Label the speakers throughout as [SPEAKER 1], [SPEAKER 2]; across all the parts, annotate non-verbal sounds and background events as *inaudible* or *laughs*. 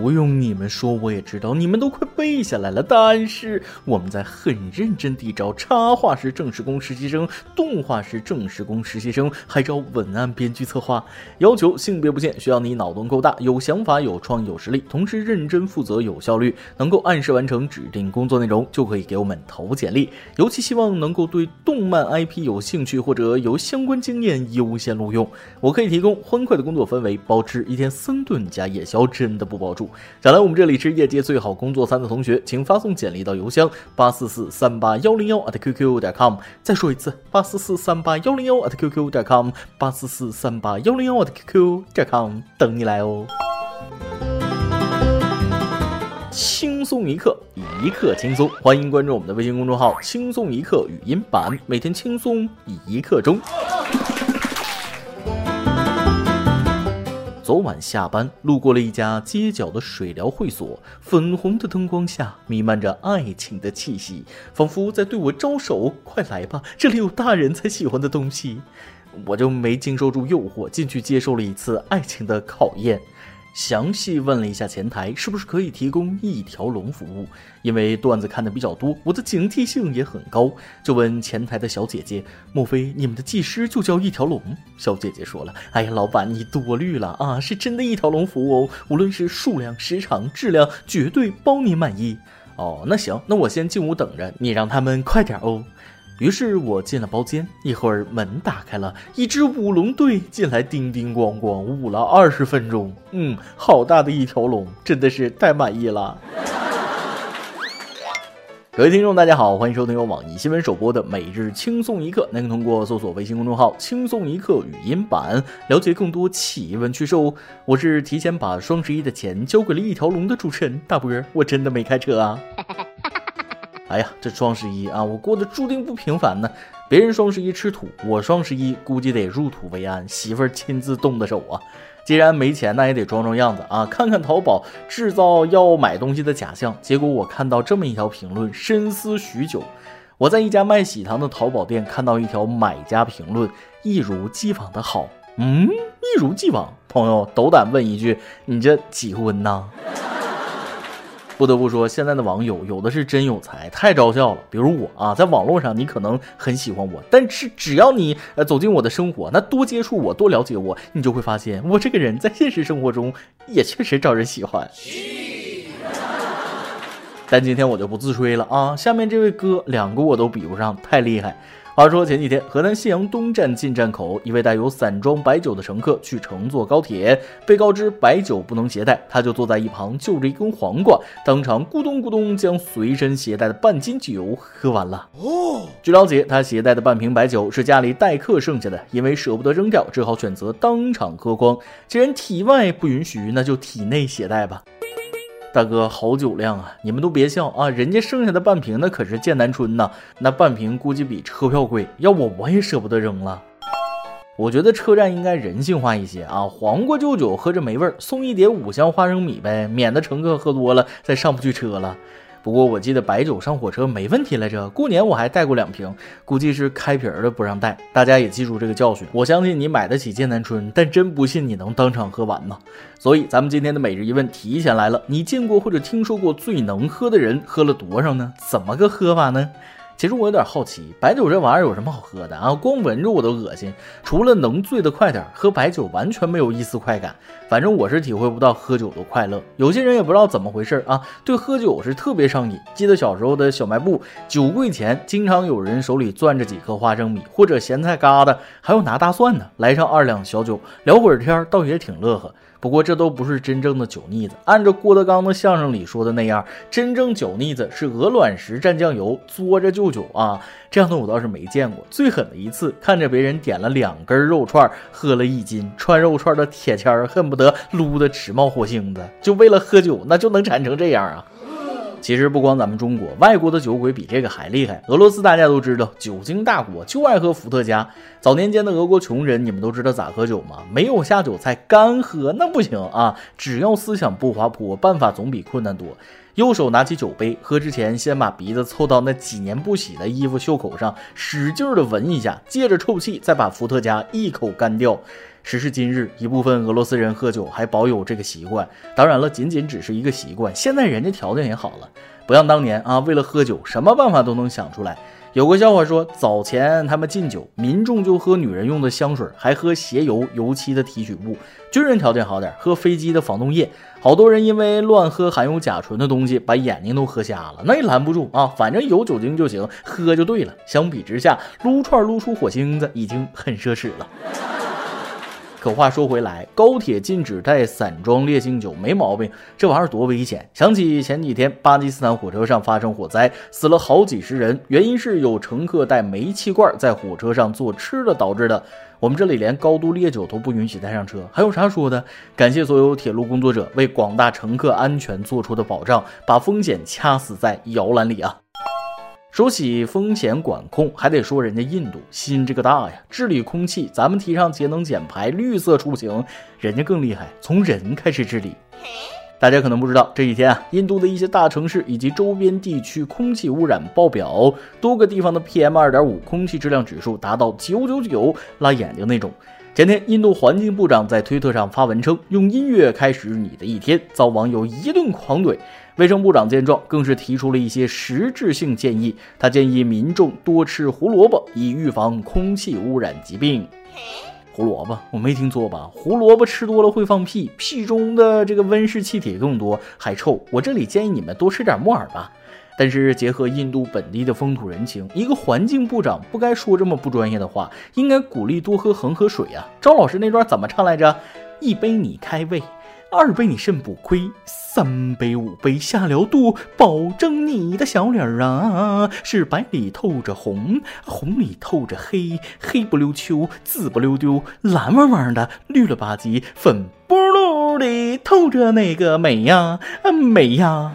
[SPEAKER 1] 不用你们说，我也知道你们都快背下来了。但是我们在很认真地招插画师正式工实习生、动画师正式工实习生，还招文案、编剧、策划，要求性别不限，需要你脑洞够大、有想法、有创意、有实力，同时认真负责、有效率，能够按时完成指定工作内容，就可以给我们投简历。尤其希望能够对动漫 IP 有兴趣或者有相关经验，优先录用。我可以提供欢快的工作氛围，包吃一天三顿加夜宵，真的不包住。想来我们这里是业界最好工作餐的同学，请发送简历到邮箱八四四三八幺零幺 at qq 点 com。再说一次，八四四三八幺零幺 at qq 点 com，八四四三八幺零幺 at qq 点 com，等你来哦。轻松一刻，一刻轻松，欢迎关注我们的微信公众号“轻松一刻语音版”，每天轻松一刻钟。昨晚下班路过了一家街角的水疗会所，粉红的灯光下弥漫着爱情的气息，仿佛在对我招手：“快来吧，这里有大人才喜欢的东西。”我就没经受住诱惑，进去接受了一次爱情的考验。详细问了一下前台，是不是可以提供一条龙服务？因为段子看的比较多，我的警惕性也很高，就问前台的小姐姐：“莫非你们的技师就叫一条龙？”小姐姐说了：“哎呀，老板你多虑了啊，是真的一条龙服务哦，无论是数量、时长、质量，绝对包你满意。”哦，那行，那我先进屋等着，你让他们快点哦。于是我进了包间，一会儿门打开了，一支舞龙队进来，叮叮咣咣舞了二十分钟。嗯，好大的一条龙，真的是太满意了。各位听众，大家好，欢迎收听由网易新闻首播的每日轻松一刻。您可通过搜索微信公众号“轻松一刻”语音版了解更多企业闻趣事哦。我是提前把双十一的钱交给了一条龙的主持人大波，我真的没开车啊。哎呀，这双十一啊，我过得注定不平凡呢。别人双十一吃土，我双十一估计得入土为安，媳妇儿亲自动的手啊。既然没钱，那也得装装样子啊，看看淘宝，制造要买东西的假象。结果我看到这么一条评论，深思许久。我在一家卖喜糖的淘宝店看到一条买家评论，一如既往的好。嗯，一如既往，朋友斗胆问一句，你这几婚呢？不得不说，现在的网友有的是真有才，太招笑了。比如我啊，在网络上你可能很喜欢我，但是只要你呃走进我的生活，那多接触我，多了解我，你就会发现我这个人在现实生活中也确实招人喜欢。但今天我就不自吹了啊，下面这位哥两个我都比不上，太厉害。话说前几天，河南信阳东站进站口，一位带有散装白酒的乘客去乘坐高铁，被告知白酒不能携带，他就坐在一旁就着一根黄瓜，当场咕咚咕咚将随身携带的半斤酒喝完了。哦，据了解，他携带的半瓶白酒是家里待客剩下的，因为舍不得扔掉，只好选择当场喝光。既然体外不允许，那就体内携带吧。大哥，好酒量啊！你们都别笑啊，人家剩下的半瓶那可是剑南春呐，那半瓶估计比车票贵，要不我也舍不得扔了。我觉得车站应该人性化一些啊，黄瓜就酒喝着没味儿，送一碟五香花生米呗，免得乘客喝多了再上不去车了。不过我记得白酒上火车没问题来着，过年我还带过两瓶，估计是开瓶儿的不让带。大家也记住这个教训。我相信你买得起剑南春，但真不信你能当场喝完吗。所以咱们今天的每日一问提前来了，你见过或者听说过最能喝的人喝了多少呢？怎么个喝法呢？其实我有点好奇，白酒这玩意儿有什么好喝的啊？光闻着我都恶心。除了能醉得快点，喝白酒完全没有一丝快感。反正我是体会不到喝酒的快乐。有些人也不知道怎么回事啊，对喝酒是特别上瘾。记得小时候的小卖部酒柜前，经常有人手里攥着几颗花生米或者咸菜疙瘩，还有拿大蒜的，来上二两小酒，聊会儿天，倒也挺乐呵。不过这都不是真正的酒腻子。按照郭德纲的相声里说的那样，真正酒腻子是鹅卵石蘸酱油，嘬着就酒啊。这样的我倒是没见过。最狠的一次，看着别人点了两根肉串，喝了一斤，串肉串的铁签儿恨不得撸得直冒火星子，就为了喝酒，那就能馋成这样啊！其实不光咱们中国，外国的酒鬼比这个还厉害。俄罗斯大家都知道，酒精大国，就爱喝伏特加。早年间的俄国穷人，你们都知道咋喝酒吗？没有下酒菜，干喝那不行啊！只要思想不滑坡，办法总比困难多。右手拿起酒杯，喝之前先把鼻子凑到那几年不洗的衣服袖口上，使劲的闻一下，借着臭气再把伏特加一口干掉。时至今日，一部分俄罗斯人喝酒还保有这个习惯。当然了，仅仅只是一个习惯。现在人家条件也好了，不像当年啊，为了喝酒，什么办法都能想出来。有个笑话说，早前他们禁酒，民众就喝女人用的香水，还喝鞋油油漆的提取物；军人条件好点，喝飞机的防冻液。好多人因为乱喝含有甲醇的东西，把眼睛都喝瞎了，那也拦不住啊！反正有酒精就行，喝就对了。相比之下，撸串撸出火星子已经很奢侈了。可话说回来，高铁禁止带散装烈性酒没毛病，这玩意儿多危险！想起前几天巴基斯坦火车上发生火灾，死了好几十人，原因是有乘客带煤气罐在火车上做吃的导致的。我们这里连高度烈酒都不允许带上车，还有啥说的？感谢所有铁路工作者为广大乘客安全做出的保障，把风险掐死在摇篮里啊！说起风险管控，还得说人家印度心这个大呀！治理空气，咱们提倡节能减排、绿色出行，人家更厉害，从人开始治理。大家可能不知道，这几天啊，印度的一些大城市以及周边地区空气污染爆表，多个地方的 PM 二点五空气质量指数达到九九九，辣眼睛那种。前天，印度环境部长在推特上发文称：“用音乐开始你的一天”，遭网友一顿狂怼。卫生部长见状，更是提出了一些实质性建议。他建议民众多吃胡萝卜，以预防空气污染疾病。胡萝卜，我没听错吧？胡萝卜吃多了会放屁，屁中的这个温室气体更多，还臭。我这里建议你们多吃点木耳吧。但是结合印度本地的风土人情，一个环境部长不该说这么不专业的话，应该鼓励多喝恒河水啊。赵老师那段怎么唱来着？一杯你开胃。二杯你肾不亏，三杯五杯下了肚，保证你的小脸儿啊是白里透着红，红里透着黑，黑不溜秋，紫不溜丢，蓝汪汪的，绿了吧唧，粉不噜的透着那个美呀，美呀。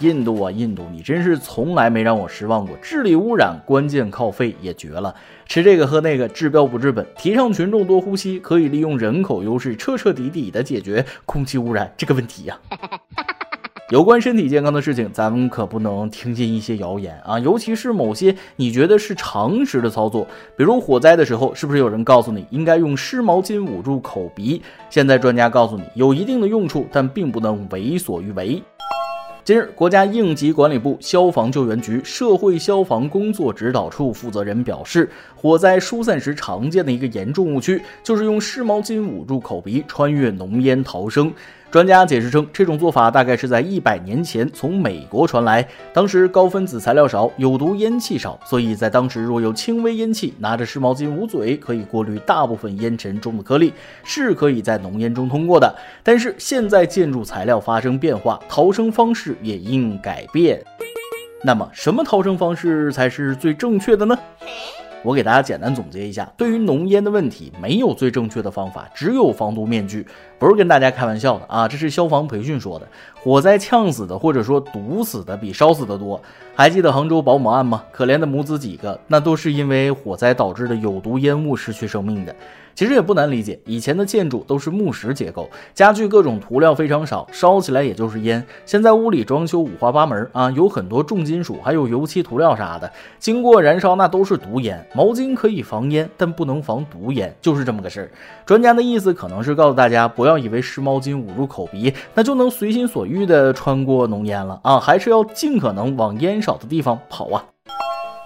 [SPEAKER 1] 印度啊，印度，你真是从来没让我失望过。治理污染，关键靠肺也绝了。吃这个喝那个，治标不治本。提倡群众多呼吸，可以利用人口优势，彻彻底底的解决空气污染这个问题呀。*laughs* 有关身体健康的事情，咱们可不能听信一些谣言啊，尤其是某些你觉得是常识的操作，比如火灾的时候，是不是有人告诉你应该用湿毛巾捂住口鼻？现在专家告诉你，有一定的用处，但并不能为所欲为。近日，国家应急管理部消防救援局社会消防工作指导处负责人表示，火灾疏散时常见的一个严重误区，就是用湿毛巾捂住口鼻，穿越浓烟逃生。专家解释称，这种做法大概是在一百年前从美国传来。当时高分子材料少，有毒烟气少，所以在当时若有轻微烟气，拿着湿毛巾捂嘴，可以过滤大部分烟尘中的颗粒，是可以在浓烟中通过的。但是现在建筑材料发生变化，逃生方式也应改变。那么，什么逃生方式才是最正确的呢？我给大家简单总结一下，对于浓烟的问题，没有最正确的方法，只有防毒面具。不是跟大家开玩笑的啊，这是消防培训说的。火灾呛死的或者说毒死的比烧死的多。还记得杭州保姆案吗？可怜的母子几个，那都是因为火灾导致的有毒烟雾失去生命的。其实也不难理解，以前的建筑都是木石结构，家具各种涂料非常少，烧起来也就是烟。现在屋里装修五花八门啊，有很多重金属，还有油漆涂料啥的，经过燃烧那都是毒烟。毛巾可以防烟，但不能防毒烟，就是这么个事儿。专家的意思可能是告诉大家，不要以为湿毛巾捂住口鼻，那就能随心所欲的穿过浓烟了啊，还是要尽可能往烟少的地方跑啊。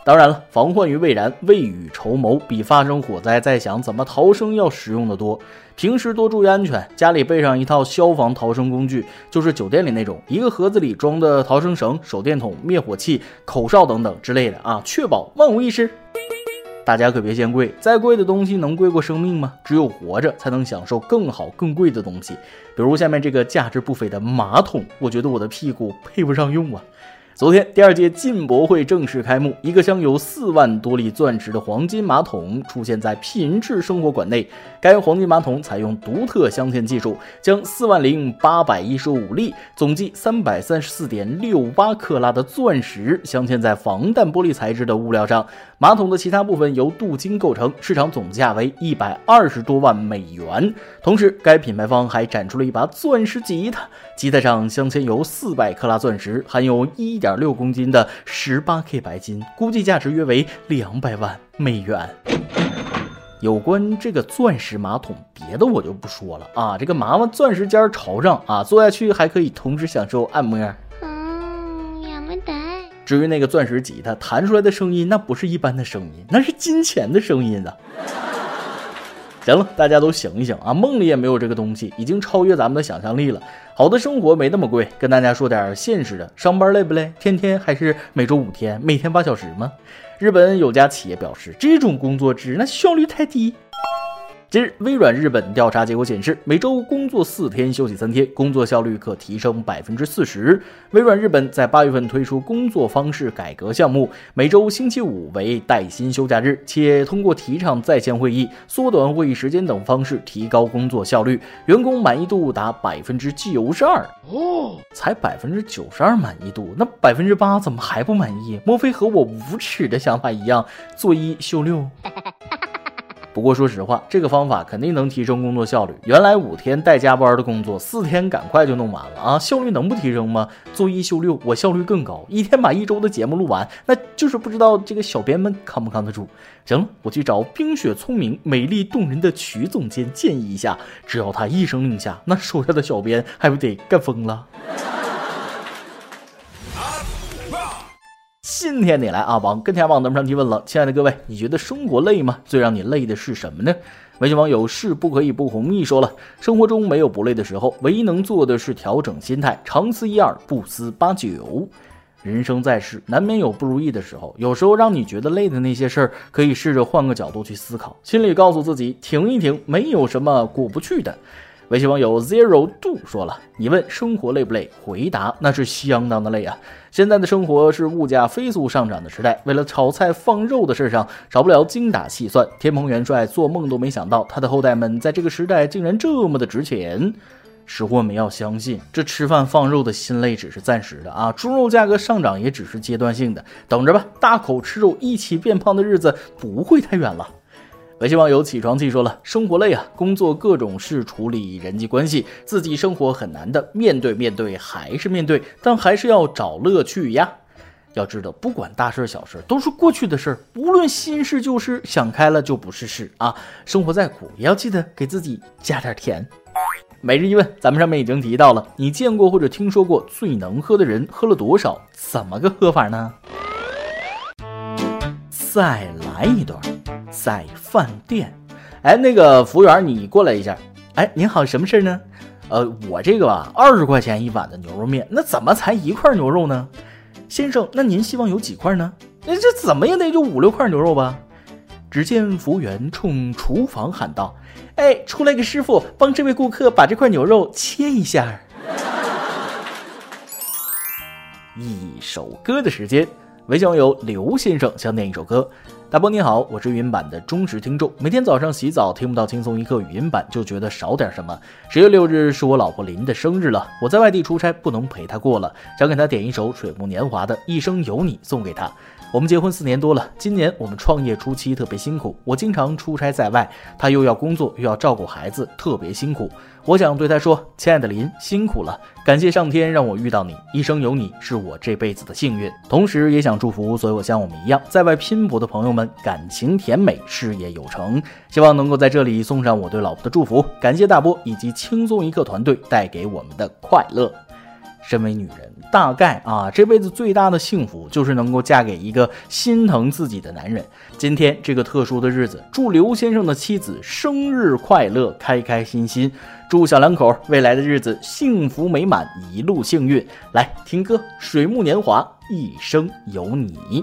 [SPEAKER 1] 当然了，防患于未然，未雨绸缪，比发生火灾再想怎么逃生要实用的多。平时多注意安全，家里备上一套消防逃生工具，就是酒店里那种，一个盒子里装的逃生绳、手电筒、灭火器、口哨等等之类的啊，确保万无一失。大家可别嫌贵，再贵的东西能贵过生命吗？只有活着才能享受更好更贵的东西，比如下面这个价值不菲的马桶，我觉得我的屁股配不上用啊。昨天，第二届进博会正式开幕。一个镶有四万多粒钻石的黄金马桶出现在品质生活馆内。该黄金马桶采用独特镶嵌技术，将四万零八百一十五粒、总计三百三十四点六八克拉的钻石镶嵌在防弹玻璃材质的物料上。马桶的其他部分由镀金构成，市场总价为一百二十多万美元。同时，该品牌方还展出了一把钻石吉他，吉他上镶嵌有四百克拉钻石，含有一点六公斤的十八 K 白金，估计价值约为两百万美元。有关这个钻石马桶，别的我就不说了啊。这个麻烦钻石尖朝上啊，坐下去还可以同时享受按摩。至于那个钻石吉他弹出来的声音，那不是一般的声音，那是金钱的声音啊。行了，大家都醒一醒啊！梦里也没有这个东西，已经超越咱们的想象力了。好的生活没那么贵，跟大家说点现实的。上班累不累？天天还是每周五天，每天八小时吗？日本有家企业表示，这种工作制那效率太低。近日，微软日本调查结果显示，每周工作四天，休息三天，工作效率可提升百分之四十。微软日本在八月份推出工作方式改革项目，每周星期五为带薪休假日，且通过提倡在线会议、缩短会议时间等方式提高工作效率，员工满意度达百分之九十二。哦，才百分之九十二满意度，那百分之八怎么还不满意？莫非和我无耻的想法一样，做一休六？不过说实话，这个方法肯定能提升工作效率。原来五天带加班的工作，四天赶快就弄完了啊！效率能不提升吗？做一休六，我效率更高，一天把一周的节目录完，那就是不知道这个小编们扛不扛得住。行了，我去找冰雪聪明、美丽动人的曲总监建议一下，只要他一声令下，那手下的小编还不得干疯了？今天你来啊，网跟天网咱们上提问了，亲爱的各位，你觉得生活累吗？最让你累的是什么呢？微信网友是不可以不红蜜说了，生活中没有不累的时候，唯一能做的是调整心态，长思一二，不思八九。人生在世，难免有不如意的时候，有时候让你觉得累的那些事儿，可以试着换个角度去思考，心里告诉自己停一停，没有什么过不去的。微信网友 zero 度说了：“你问生活累不累？回答那是相当的累啊！现在的生活是物价飞速上涨的时代，为了炒菜放肉的事上，少不了精打细算。天蓬元帅做梦都没想到，他的后代们在这个时代竟然这么的值钱。识货们要相信，这吃饭放肉的心累只是暂时的啊！猪肉价格上涨也只是阶段性的，等着吧，大口吃肉一起变胖的日子不会太远了。”微信网友起床气说了：“生活累啊，工作各种事，处理人际关系，自己生活很难的。面对面对还是面对，但还是要找乐趣呀。要知道，不管大事小事，都是过去的事儿。无论新事旧事，想开了就不是事啊。生活再苦，也要记得给自己加点甜。”每日一问，咱们上面已经提到了，你见过或者听说过最能喝的人喝了多少？怎么个喝法呢？再来一段。在饭店，哎，那个服务员，你过来一下。哎，您好，什么事呢？呃，我这个吧，二十块钱一碗的牛肉面，那怎么才一块牛肉呢？先生，那您希望有几块呢？那这怎么也得就五六块牛肉吧？只见服务员冲厨房喊道：“哎，出来个师傅，帮这位顾客把这块牛肉切一下。” *laughs* 一首歌的时间，微信网友刘先生想点一首歌。大波你好，我是语音版的忠实听众，每天早上洗澡听不到轻松一刻语音版，就觉得少点什么。十月六日是我老婆林的生日了，我在外地出差，不能陪她过了，想给她点一首水木年华的《一生有你》送给她。我们结婚四年多了，今年我们创业初期特别辛苦，我经常出差在外，他又要工作又要照顾孩子，特别辛苦。我想对他说：“亲爱的林，辛苦了，感谢上天让我遇到你，一生有你是我这辈子的幸运。”同时，也想祝福所有像我们一样在外拼搏的朋友们，感情甜美，事业有成。希望能够在这里送上我对老婆的祝福，感谢大波以及轻松一刻团队带给我们的快乐。身为女人，大概啊，这辈子最大的幸福就是能够嫁给一个心疼自己的男人。今天这个特殊的日子，祝刘先生的妻子生日快乐，开开心心；祝小两口未来的日子幸福美满，一路幸运。来听歌，《水木年华》，一生有你。